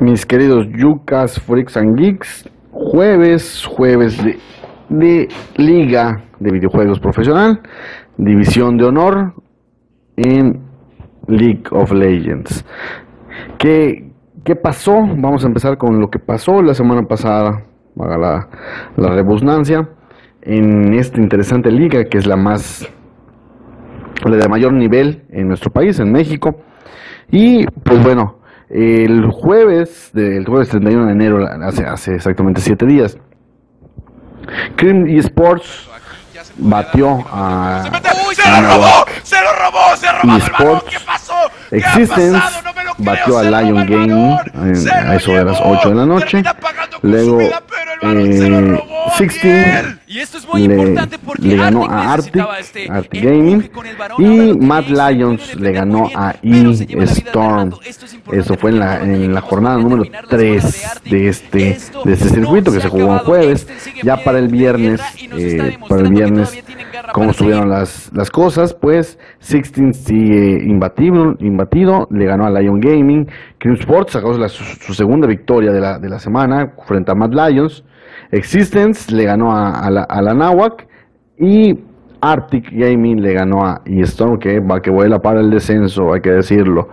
mis queridos Yucas, Freaks and Geeks. Jueves, jueves de, de Liga de Videojuegos Profesional, División de Honor en League of Legends. ¿Qué, qué pasó? Vamos a empezar con lo que pasó la semana pasada, haga la, la rebusnancia, en esta interesante liga que es la más, la de mayor nivel en nuestro país, en México. Y pues bueno, el jueves, del jueves 31 de enero, hace, hace exactamente 7 días, Cream Esports batió a ¡Se lo robó! ¡Se lo robó! ¡Se robó! Esports ¿Qué pasó? ¿Qué Existence? No creo, batió a se Lion Gaming Se a eso de las llevó. 8 de la noche. Luego, su vida, pero el balón se lo eh, robó, 16 Daniel. Y esto es muy le, importante porque le ganó Arctic a Arctic, este Arctic Gaming y se Lions le ganó a es importante Eso fue en la, en la jornada número terminar la semana 3 Arctic. de este, de este circuito que se jugó el acabado. jueves. Este Ya para el viernes, eh, para el viernes, cómo estuvieron las, las cosas, pues Sixteen sigue imbatible, imbatido, le ganó a Lion Gaming, Cream Sports sacó la- su, su segunda victoria de la, de la semana frente a Mad Lions, Existence le ganó a, a la, a la Nahuac y Arctic Gaming le ganó a E-Storm que va que vuela para el descenso, hay que decirlo.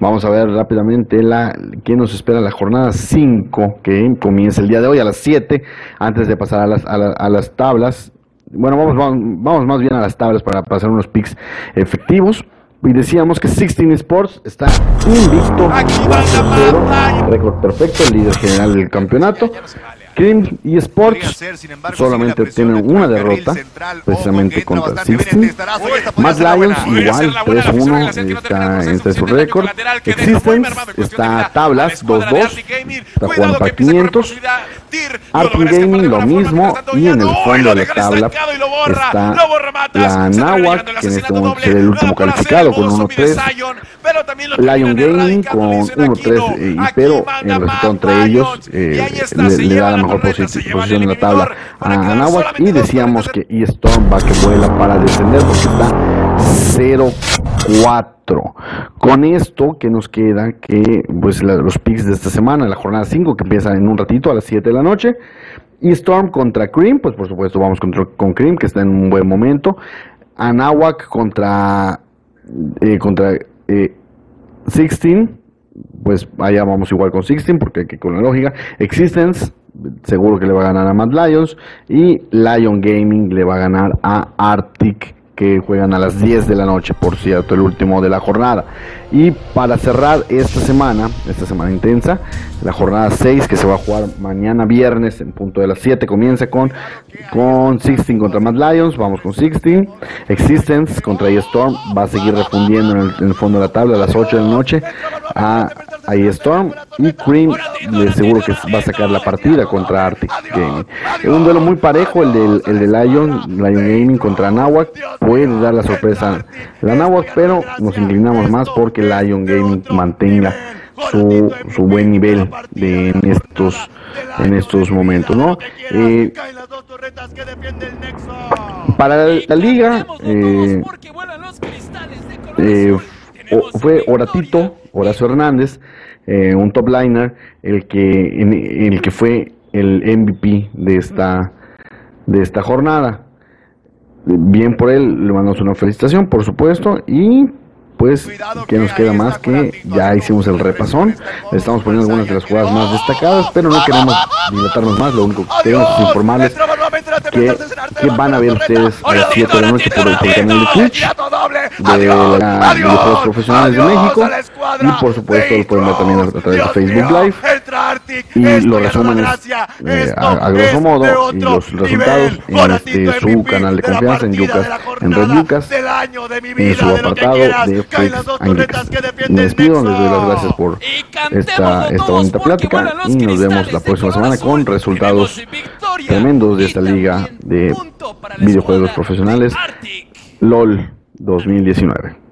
Vamos a ver rápidamente la qué nos espera la jornada 5 que comienza el día de hoy a las 7 antes de pasar a las, a la- a las tablas. Bueno, vamos, vamos, vamos más bien a las tablas para pasar unos picks efectivos. Y decíamos que 16 Sports está invicto, récord perfecto, líder general del campeonato. Cream y Sports embargo, solamente sigue la presión tienen del una derrota, central. Precisamente contra Sixteen. este la Lions igual la buena, la afición 3-1 de la Celtic no termina está, con está en su récord. Existence está a a la tablas escuadra de 2-2. Arctic Gaming. Está jugando para empieza con 500. profundidad. Tir, lo Arctic logra escapar Gaming lo mismo y en el fondo de la tabla está la Nahuac, que en este momento será el último calificado con Bozo 1-3. pide Zion, pero también lo Lion Gaming con dicen 1-3 Aquino. y Aquí pero el resultado entre ellos le, da la la mejor posi- posición en la tabla a van a quedar Anáhuac y decíamos que. E-Storm va que vuela para descender porque está 0-4. Con esto que nos queda que pues la- los picks de esta semana, la jornada 5 que empieza en un ratito a las 7 de la noche. Y Storm contra Cream, pues por supuesto vamos contra, con Cream que está en un buen momento. Anáhuac contra eh, contra eh, 16, pues allá vamos igual con 16 porque aquí con la lógica. Existence, seguro que le va a ganar a Mad Lions. Y Lion Gaming le va a ganar a Arctic, que juegan a las 10 de la noche, por cierto, el último de la jornada. Y para cerrar esta semana, esta semana intensa, la jornada 6 que se va a jugar mañana viernes en punto de las 7 comienza con, con 16 contra Mad Lions, vamos con 16, Existence contra E-Storm, va a seguir refundiendo en el, en el fondo de la tabla a las 8 de la noche a, a E-Storm y Cream de seguro que va a sacar la partida contra Arctic Gaming. Es un duelo muy parejo el del, el de Lion, Lion Gaming contra Nahuac, puede dar la sorpresa la Nahuac, pero nos inclinamos más porque Lion Gaming mantenga su, su buen nivel de, en estos en estos momentos, ¿no? Eh, para la, liga eh, eh, fue. Horatito, Horacio Hernández, eh, un top liner, el que, en- el que fue el MVP de esta, de esta jornada. Bien por él, le mandamos una felicitación, por supuesto, y pues, ¿qué nos queda más que ya hicimos el repasón? Le estamos poniendo algunas de las jugadas más destacadas, pero no queremos dilatarnos más, lo único que queremos es informarles que, que va van a ver ustedes a las Horatito, 7 de la noche por, el- canal de Twitch. De Adiós, la adiós, videojuegos profesionales de México y por supuesto lo pueden ver también a, través de Facebook Live y los resúmenes eh, a, a grosso modo y los resultados en este su canal de confianza en Yucas en Red Yucas en su apartado de que Me despido, les doy las gracias por esta, esta bonita plática y nos vemos la próxima semana con resultados tremendos de esta liga de videojuegos profesionales. LOL 2019.